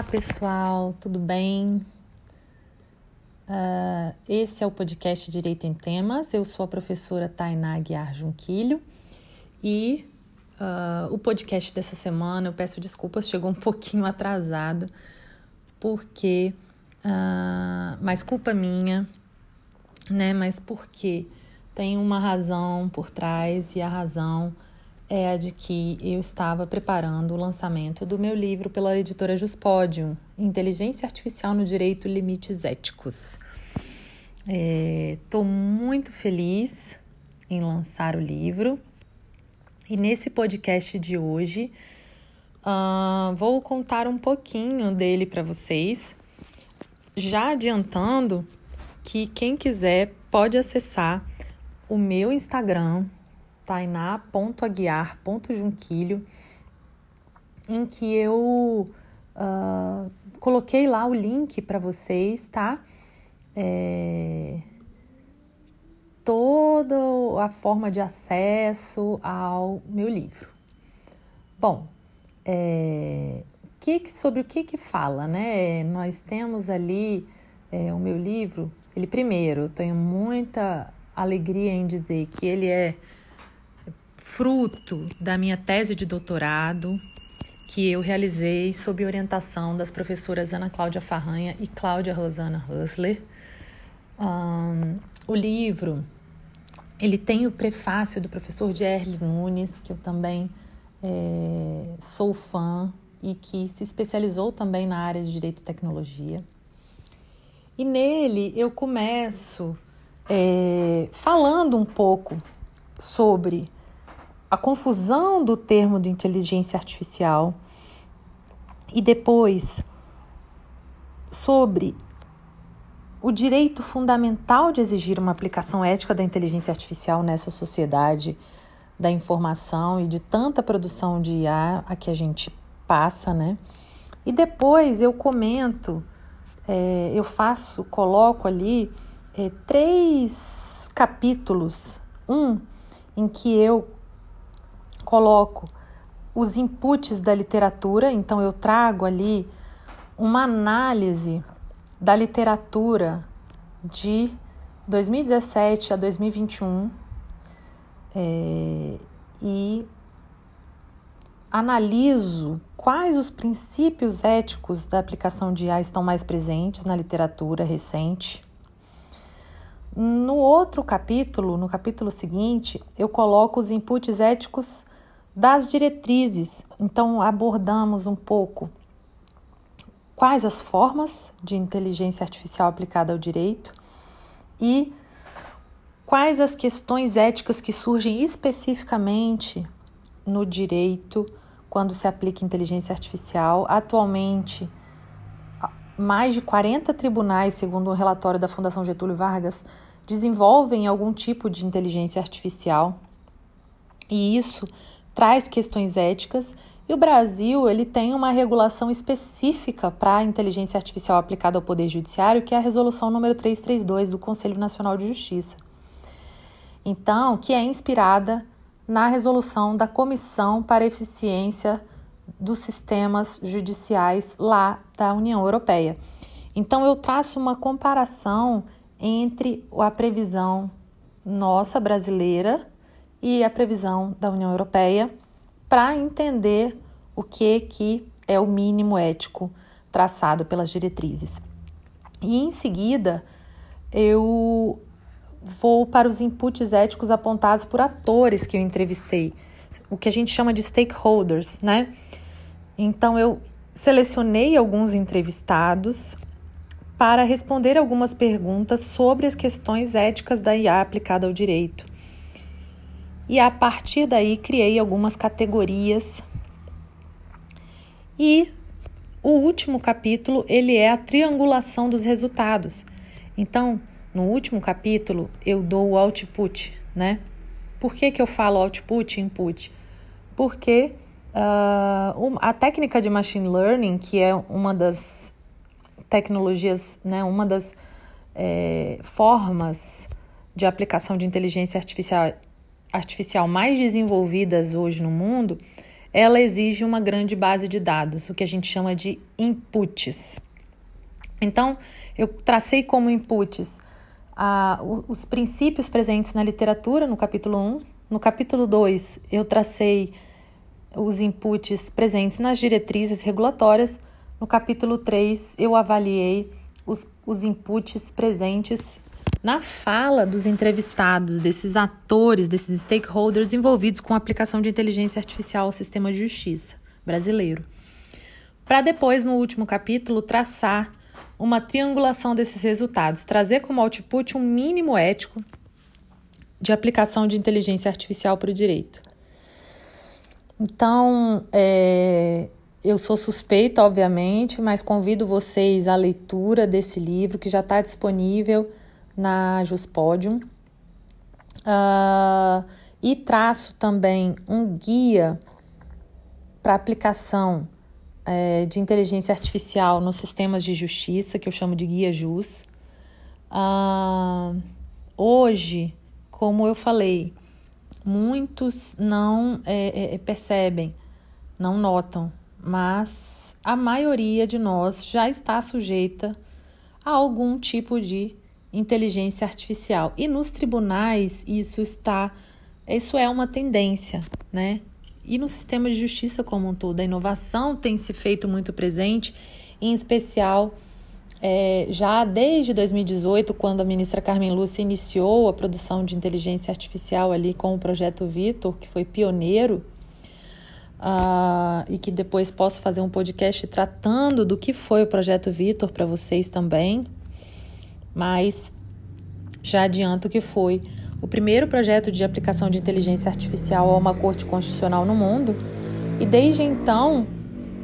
Olá, pessoal, tudo bem? Uh, esse é o podcast Direito em Temas. Eu sou a professora Tainá Guiar Junquilho e uh, o podcast dessa semana, eu peço desculpas, chegou um pouquinho atrasado, porque, uh, mas culpa minha, né? Mas porque tem uma razão por trás e a razão é a de que eu estava preparando o lançamento do meu livro pela editora Juspodium, Inteligência Artificial no Direito Limites Éticos. Estou é, muito feliz em lançar o livro e nesse podcast de hoje uh, vou contar um pouquinho dele para vocês, já adiantando que quem quiser pode acessar o meu Instagram, tainá.aguiar.junquilho, em que eu uh, coloquei lá o link para vocês, tá? É, toda a forma de acesso ao meu livro. Bom, é, que, sobre o que, que fala, né? Nós temos ali é, o meu livro, ele primeiro, eu tenho muita alegria em dizer que ele é fruto da minha tese de doutorado que eu realizei sob orientação das professoras Ana Cláudia Farranha e Cláudia Rosana Hussler. Um, o livro ele tem o prefácio do professor Gerli Nunes, que eu também é, sou fã e que se especializou também na área de direito e tecnologia. E nele eu começo é, falando um pouco sobre a confusão do termo de inteligência artificial e depois sobre o direito fundamental de exigir uma aplicação ética da inteligência artificial nessa sociedade da informação e de tanta produção de IA a que a gente passa, né? E depois eu comento, é, eu faço, coloco ali é, três capítulos. Um em que eu coloco os inputs da literatura, então eu trago ali uma análise da literatura de 2017 a 2021 é, e analiso quais os princípios éticos da aplicação de IA estão mais presentes na literatura recente. No outro capítulo, no capítulo seguinte, eu coloco os inputs éticos das diretrizes. Então, abordamos um pouco quais as formas de inteligência artificial aplicada ao direito e quais as questões éticas que surgem especificamente no direito quando se aplica inteligência artificial. Atualmente, mais de 40 tribunais, segundo o um relatório da Fundação Getúlio Vargas, desenvolvem algum tipo de inteligência artificial. E isso traz questões éticas e o Brasil ele tem uma regulação específica para a inteligência artificial aplicada ao Poder Judiciário, que é a resolução número 332 do Conselho Nacional de Justiça. Então, que é inspirada na resolução da Comissão para Eficiência dos Sistemas Judiciais lá da União Europeia. Então, eu traço uma comparação entre a previsão nossa brasileira e a previsão da União Europeia para entender o que, que é o mínimo ético traçado pelas diretrizes. E em seguida, eu vou para os inputs éticos apontados por atores que eu entrevistei, o que a gente chama de stakeholders, né? Então eu selecionei alguns entrevistados para responder algumas perguntas sobre as questões éticas da IA aplicada ao direito e a partir daí criei algumas categorias. E o último capítulo, ele é a triangulação dos resultados. Então, no último capítulo, eu dou o output, né? Por que, que eu falo output e input? Porque uh, a técnica de machine learning, que é uma das tecnologias, né, uma das é, formas de aplicação de inteligência artificial artificial mais desenvolvidas hoje no mundo, ela exige uma grande base de dados, o que a gente chama de inputs. Então, eu tracei como inputs os princípios presentes na literatura, no capítulo 1. No capítulo 2, eu tracei os inputs presentes nas diretrizes regulatórias. No capítulo 3, eu avaliei os, os inputs presentes na fala dos entrevistados, desses atores, desses stakeholders envolvidos com a aplicação de inteligência artificial ao sistema de justiça brasileiro. Para depois, no último capítulo, traçar uma triangulação desses resultados, trazer como output um mínimo ético de aplicação de inteligência artificial para o direito. Então, é, eu sou suspeita, obviamente, mas convido vocês à leitura desse livro que já está disponível na Juspodium. Uh, e traço também um guia para aplicação é, de inteligência artificial nos sistemas de justiça, que eu chamo de Guia JUS. Uh, hoje, como eu falei, muitos não é, é, percebem, não notam, mas a maioria de nós já está sujeita a algum tipo de inteligência artificial. E nos tribunais isso está, isso é uma tendência, né? E no sistema de justiça como um todo, a inovação tem se feito muito presente, em especial é, já desde 2018, quando a ministra Carmen Lúcia iniciou a produção de inteligência artificial ali com o projeto Vitor, que foi pioneiro, uh, e que depois posso fazer um podcast tratando do que foi o projeto Vitor para vocês também, mas já adianto que foi o primeiro projeto de aplicação de inteligência artificial a uma corte constitucional no mundo, e desde então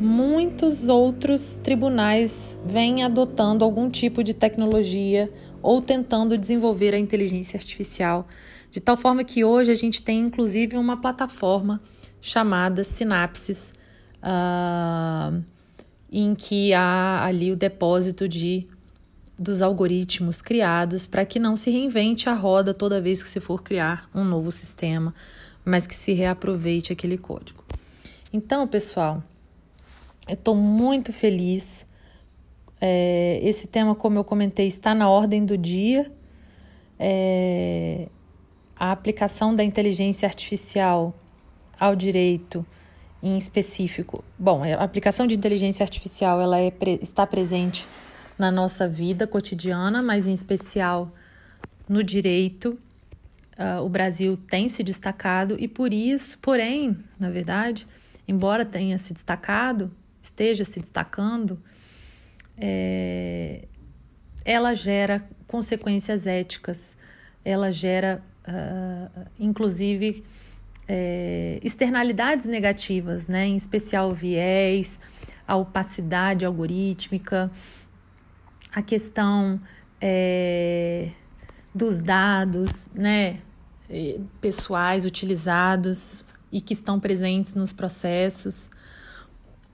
muitos outros tribunais vêm adotando algum tipo de tecnologia ou tentando desenvolver a inteligência artificial, de tal forma que hoje a gente tem inclusive uma plataforma chamada Sinapses, uh, em que há ali o depósito de dos algoritmos criados para que não se reinvente a roda toda vez que se for criar um novo sistema, mas que se reaproveite aquele código. Então, pessoal, eu estou muito feliz. É, esse tema, como eu comentei, está na ordem do dia. É, a aplicação da inteligência artificial ao direito em específico. Bom, a aplicação de inteligência artificial ela é, está presente na nossa vida cotidiana, mas em especial no direito. Uh, o Brasil tem se destacado e por isso, porém, na verdade, embora tenha se destacado, esteja se destacando, é, ela gera consequências éticas, ela gera, uh, inclusive, é, externalidades negativas, né? em especial viés, a opacidade algorítmica, a questão é, dos dados né, pessoais utilizados e que estão presentes nos processos.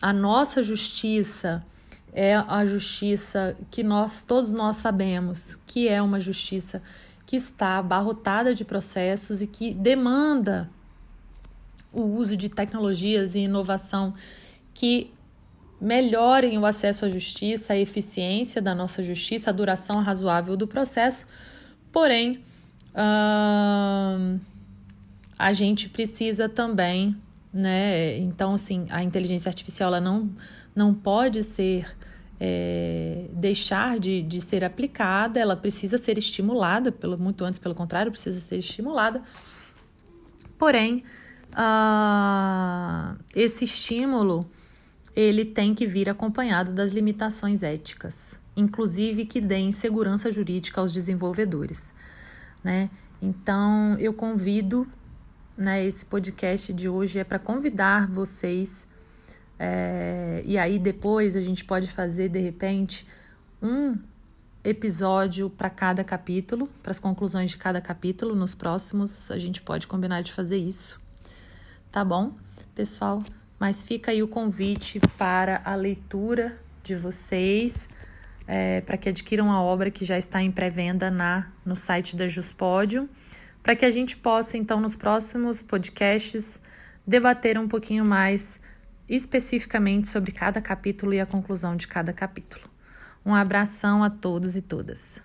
A nossa justiça é a justiça que nós todos nós sabemos que é uma justiça que está abarrotada de processos e que demanda o uso de tecnologias e inovação que melhorem o acesso à justiça, a eficiência da nossa justiça, a duração razoável do processo. Porém, hum, a gente precisa também, né? Então, assim, a inteligência artificial ela não, não pode ser. É, deixar de, de ser aplicada, ela precisa ser estimulada, pelo, muito antes, pelo contrário, precisa ser estimulada. Porém, uh, esse estímulo ele tem que vir acompanhado das limitações éticas, inclusive que deem segurança jurídica aos desenvolvedores, né? Então, eu convido, né, esse podcast de hoje é para convidar vocês, é, e aí depois a gente pode fazer, de repente, um episódio para cada capítulo, para as conclusões de cada capítulo. Nos próximos, a gente pode combinar de fazer isso. Tá bom, pessoal? Mas fica aí o convite para a leitura de vocês, é, para que adquiram a obra que já está em pré-venda na no site da Juspódio, para que a gente possa, então, nos próximos podcasts, debater um pouquinho mais especificamente sobre cada capítulo e a conclusão de cada capítulo. Um abração a todos e todas.